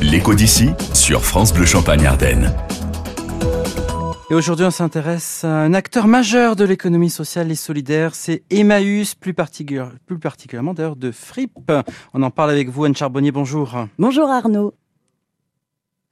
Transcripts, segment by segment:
L'écho d'ici sur France Bleu Champagne Ardenne. Et aujourd'hui, on s'intéresse à un acteur majeur de l'économie sociale et solidaire, c'est Emmaüs, plus, plus particulièrement d'ailleurs de Fripp. On en parle avec vous, Anne Charbonnier, bonjour. Bonjour Arnaud.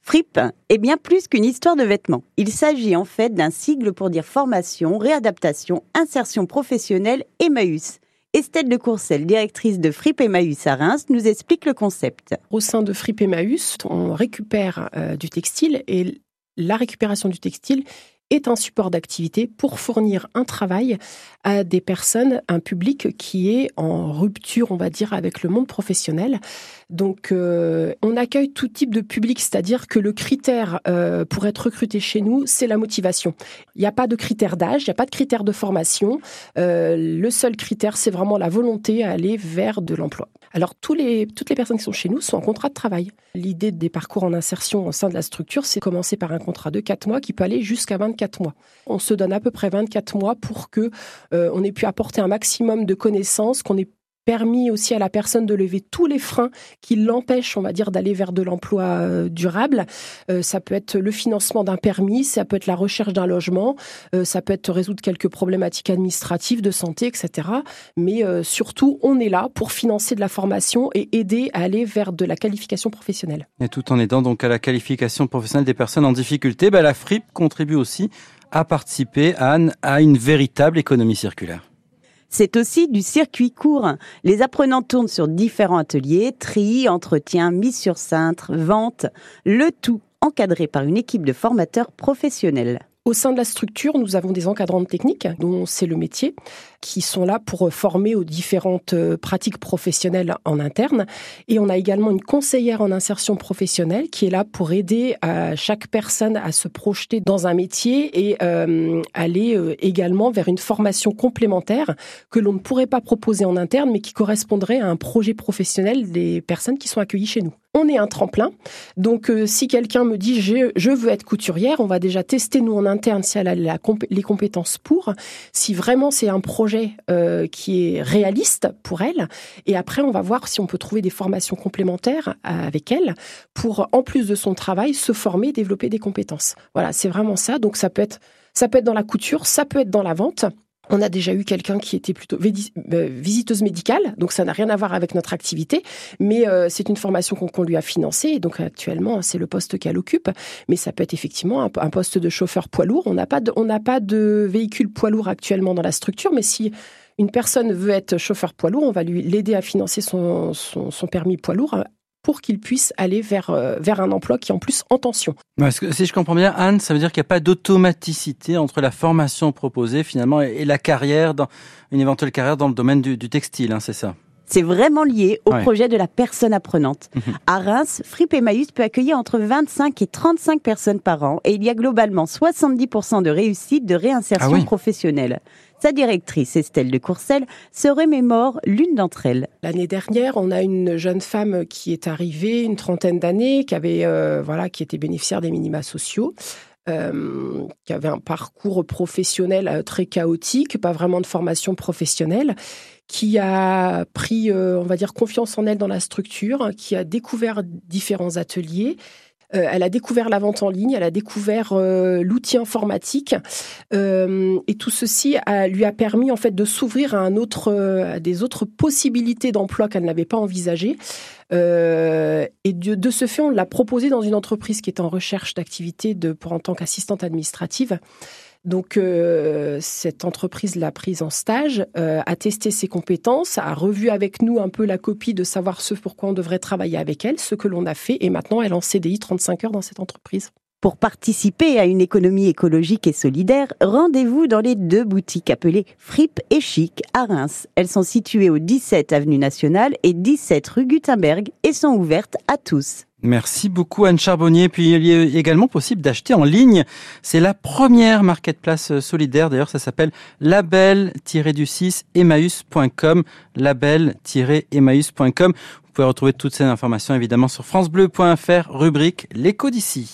Fripp est bien plus qu'une histoire de vêtements. Il s'agit en fait d'un sigle pour dire formation, réadaptation, insertion professionnelle Emmaüs. Estelle de Courcelles, directrice de Fripp Emmaüs à Reims, nous explique le concept. Au sein de Fripp Emmaüs, on récupère euh, du textile et la récupération du textile est un support d'activité pour fournir un travail à des personnes, un public qui est en rupture, on va dire, avec le monde professionnel. Donc, euh, on accueille tout type de public, c'est-à-dire que le critère euh, pour être recruté chez nous, c'est la motivation. Il n'y a pas de critère d'âge, il n'y a pas de critère de formation. Euh, le seul critère, c'est vraiment la volonté à aller vers de l'emploi. Alors, les, toutes les personnes qui sont chez nous sont en contrat de travail. L'idée des parcours en insertion au sein de la structure, c'est commencer par un contrat de 4 mois qui peut aller jusqu'à 24 mois. On se donne à peu près 24 mois pour que euh, on ait pu apporter un maximum de connaissances, qu'on ait permis aussi à la personne de lever tous les freins qui l'empêchent, on va dire, d'aller vers de l'emploi euh, durable. Euh, ça peut être le financement d'un permis, ça peut être la recherche d'un logement, ça peut être résoudre quelques problématiques administratives de santé, etc. Mais surtout, on est là pour financer de la formation et aider à aller vers de la qualification professionnelle. Et tout en aidant donc à la qualification professionnelle des personnes en difficulté, bah, la FRIP contribue aussi à participer, Anne, à une véritable économie circulaire. C'est aussi du circuit court. Les apprenants tournent sur différents ateliers, tri, entretien, mise sur cintre, vente, le tout encadré par une équipe de formateurs professionnels. Au sein de la structure, nous avons des encadrants techniques, dont c'est le métier, qui sont là pour former aux différentes euh, pratiques professionnelles en interne. Et on a également une conseillère en insertion professionnelle qui est là pour aider à chaque personne à se projeter dans un métier et euh, aller euh, également vers une formation complémentaire que l'on ne pourrait pas proposer en interne, mais qui correspondrait à un projet professionnel des personnes qui sont accueillies chez nous on est un tremplin. Donc, euh, si quelqu'un me dit je, veux être couturière, on va déjà tester nous en interne si elle a les compétences pour, si vraiment c'est un projet euh, qui est réaliste pour elle. Et après, on va voir si on peut trouver des formations complémentaires euh, avec elle pour, en plus de son travail, se former, développer des compétences. Voilà, c'est vraiment ça. Donc, ça peut être ça peut être dans la couture, ça peut être dans la vente. On a déjà eu quelqu'un qui était plutôt euh, visiteuse médicale, donc ça n'a rien à voir avec notre activité, mais euh, c'est une formation qu'on lui a financée, et donc actuellement c'est le poste qu'elle occupe, mais ça peut être effectivement un, poste de chauffeur poids lourd. On n'a pas de, on n'a pas de véhicule poids lourd actuellement dans la structure, mais si une personne veut être chauffeur poids lourd, on va lui l'aider à financer son, son permis poids lourd pour qu'il puisse aller vers, euh, vers un emploi qui est en plus en tension. que, si je comprends bien, Anne, ça veut dire qu'il n'y a pas d'automaticité entre la formation proposée finalement et, la carrière, dans, une éventuelle carrière dans le domaine du, textile, hein, c'est ça? C'est vraiment lié au projet de la personne apprenante. Mhm. À Reims, Fripp Emmaüs peut accueillir entre 25 et 35 personnes par an et il y a globalement 70% de réussite de réinsertion ah professionnelle. Sa directrice, Estelle de Courcelles, se remémore l'une d'entre elles. L'année dernière, on a une jeune femme qui est arrivée, une trentaine d'années, qui euh, voilà, qui était bénéficiaire des minima sociaux. Euh, qui avait un parcours professionnel euh, très chaotique, pas vraiment de formation professionnelle, qui a pris, on va dire, confiance en elle dans la structure, qui a découvert différents ateliers, elle a découvert la vente en ligne, elle a découvert euh, l'outil informatique, euh, et tout ceci lui a permis en fait de s'ouvrir à un autre, des autres possibilités d'emploi qu'elle n'avait pas envisagées. et de, ce fait, on l'a proposé dans une entreprise qui est en recherche d'activité pour en tant qu'assistante administrative. Donc, euh, cette entreprise l'a prise en stage, euh, a testé ses compétences, a revu avec nous un peu la copie de savoir ce pourquoi on devrait travailler avec elle, ce que l'on a fait, et maintenant elle est en CDI 35 heures dans cette entreprise. Pour participer à une économie écologique et solidaire, rendez-vous dans les deux boutiques appelées Fripp et Chic à Reims. Elles sont situées au 17 avenue Nationale et 17 rue Gutenberg et sont ouvertes à tous. Merci beaucoup Anne Charbonnier. Puis il est également possible d'acheter en ligne. C'est la première marketplace solidaire. D'ailleurs, ça s'appelle label-du6 emmaüs.com. Label-emmaüs.com. Vous pouvez retrouver toutes ces informations évidemment sur francebleu.fr, rubrique l'écho d'ici.